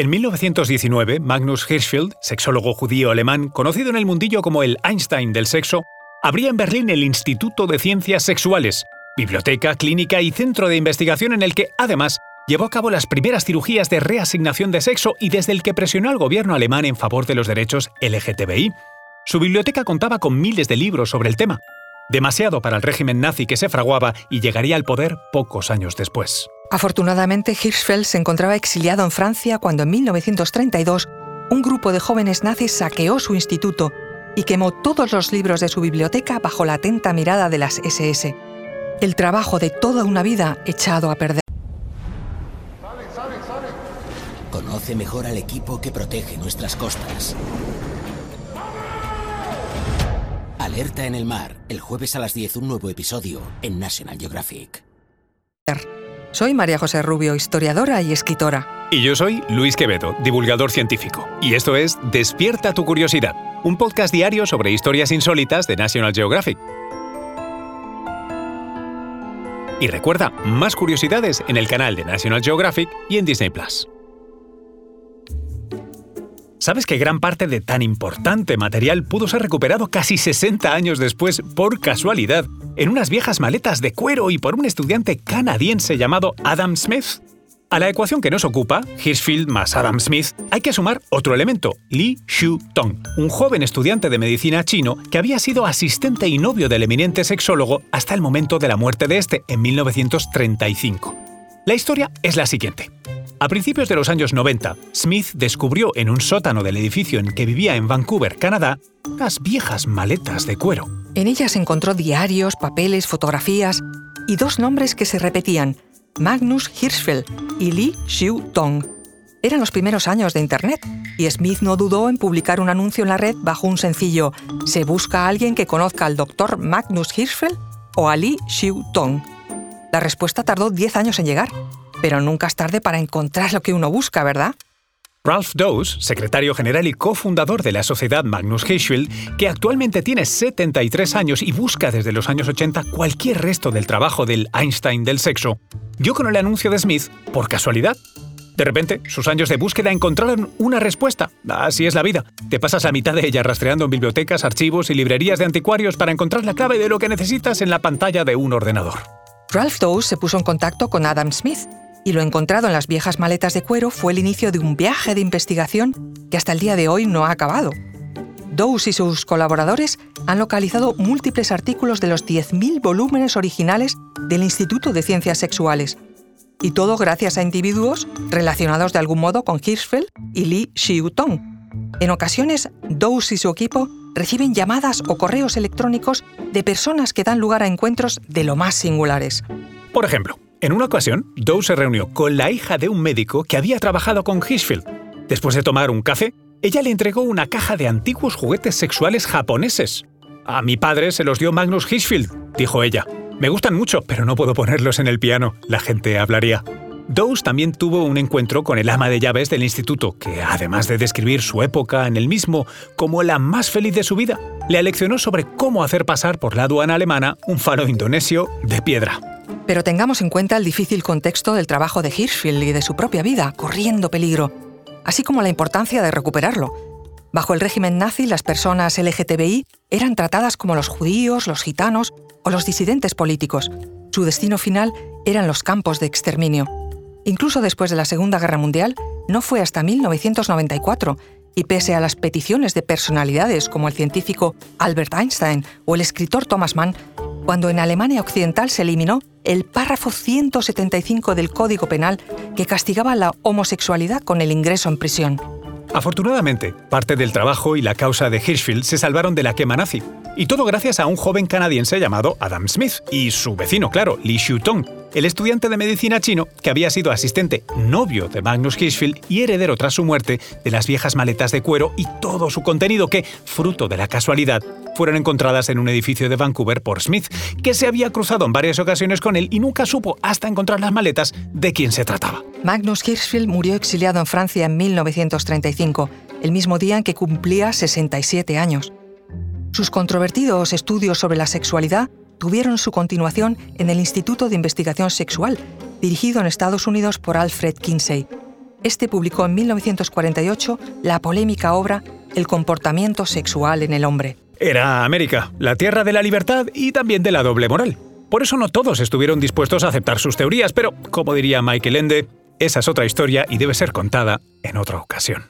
En 1919, Magnus Hirschfeld, sexólogo judío alemán, conocido en el mundillo como el Einstein del sexo, abría en Berlín el Instituto de Ciencias Sexuales, biblioteca, clínica y centro de investigación en el que, además, llevó a cabo las primeras cirugías de reasignación de sexo y desde el que presionó al gobierno alemán en favor de los derechos LGTBI. Su biblioteca contaba con miles de libros sobre el tema, demasiado para el régimen nazi que se fraguaba y llegaría al poder pocos años después. Afortunadamente, Hirschfeld se encontraba exiliado en Francia cuando en 1932 un grupo de jóvenes nazis saqueó su instituto y quemó todos los libros de su biblioteca bajo la atenta mirada de las SS. El trabajo de toda una vida echado a perder. Conoce mejor al equipo que protege nuestras costas. Alerta en el mar, el jueves a las 10 un nuevo episodio en National Geographic. Soy María José Rubio, historiadora y escritora. Y yo soy Luis Quevedo, divulgador científico. Y esto es Despierta tu curiosidad, un podcast diario sobre historias insólitas de National Geographic. Y recuerda, más curiosidades en el canal de National Geographic y en Disney Plus. ¿Sabes que gran parte de tan importante material pudo ser recuperado casi 60 años después por casualidad en unas viejas maletas de cuero y por un estudiante canadiense llamado Adam Smith? A la ecuación que nos ocupa, Hirschfield más Adam Smith, hay que sumar otro elemento, Li Shu Tong, un joven estudiante de medicina chino que había sido asistente y novio del eminente sexólogo hasta el momento de la muerte de este en 1935. La historia es la siguiente. A principios de los años 90, Smith descubrió en un sótano del edificio en que vivía en Vancouver, Canadá, unas viejas maletas de cuero. En ellas encontró diarios, papeles, fotografías y dos nombres que se repetían, Magnus Hirschfeld y Li Xiu Tong. Eran los primeros años de Internet y Smith no dudó en publicar un anuncio en la red bajo un sencillo ¿Se busca a alguien que conozca al doctor Magnus Hirschfeld o a Li Xiu Tong? La respuesta tardó 10 años en llegar pero nunca es tarde para encontrar lo que uno busca, ¿verdad? Ralph Dawes, secretario general y cofundador de la sociedad Magnus Hirschfeld, que actualmente tiene 73 años y busca desde los años 80 cualquier resto del trabajo del Einstein del sexo, dio con el anuncio de Smith por casualidad. De repente, sus años de búsqueda encontraron una respuesta. Así es la vida. Te pasas la mitad de ella rastreando en bibliotecas, archivos y librerías de anticuarios para encontrar la clave de lo que necesitas en la pantalla de un ordenador. Ralph Dawes se puso en contacto con Adam Smith, y lo encontrado en las viejas maletas de cuero fue el inicio de un viaje de investigación que hasta el día de hoy no ha acabado. Dawes y sus colaboradores han localizado múltiples artículos de los 10.000 volúmenes originales del Instituto de Ciencias Sexuales, y todo gracias a individuos relacionados de algún modo con Hirschfeld y Li Xiutong. En ocasiones, Dawes y su equipo reciben llamadas o correos electrónicos de personas que dan lugar a encuentros de lo más singulares. Por ejemplo, en una ocasión, Doe se reunió con la hija de un médico que había trabajado con Hirschfeld. Después de tomar un café, ella le entregó una caja de antiguos juguetes sexuales japoneses. A mi padre se los dio Magnus Hirschfeld, dijo ella. Me gustan mucho, pero no puedo ponerlos en el piano, la gente hablaría. Dawes también tuvo un encuentro con el ama de llaves del instituto, que además de describir su época en el mismo como la más feliz de su vida, le aleccionó sobre cómo hacer pasar por la aduana alemana un faro indonesio de piedra. Pero tengamos en cuenta el difícil contexto del trabajo de Hirschfeld y de su propia vida, corriendo peligro, así como la importancia de recuperarlo. Bajo el régimen nazi, las personas LGTBI eran tratadas como los judíos, los gitanos o los disidentes políticos. Su destino final eran los campos de exterminio. Incluso después de la Segunda Guerra Mundial, no fue hasta 1994, y pese a las peticiones de personalidades como el científico Albert Einstein o el escritor Thomas Mann, cuando en Alemania Occidental se eliminó el párrafo 175 del Código Penal que castigaba la homosexualidad con el ingreso en prisión. Afortunadamente, parte del trabajo y la causa de Hirschfeld se salvaron de la quema nazi, y todo gracias a un joven canadiense llamado Adam Smith y su vecino, claro, Li Xiutong, el estudiante de medicina chino que había sido asistente novio de Magnus Hirschfeld y heredero tras su muerte de las viejas maletas de cuero y todo su contenido que, fruto de la casualidad, fueron encontradas en un edificio de Vancouver por Smith, que se había cruzado en varias ocasiones con él y nunca supo hasta encontrar las maletas de quién se trataba. Magnus Hirschfeld murió exiliado en Francia en 1935, el mismo día en que cumplía 67 años. Sus controvertidos estudios sobre la sexualidad tuvieron su continuación en el Instituto de Investigación Sexual, dirigido en Estados Unidos por Alfred Kinsey. Este publicó en 1948 la polémica obra El comportamiento sexual en el hombre. Era América, la tierra de la libertad y también de la doble moral. Por eso no todos estuvieron dispuestos a aceptar sus teorías, pero, como diría Michael Ende, esa es otra historia y debe ser contada en otra ocasión.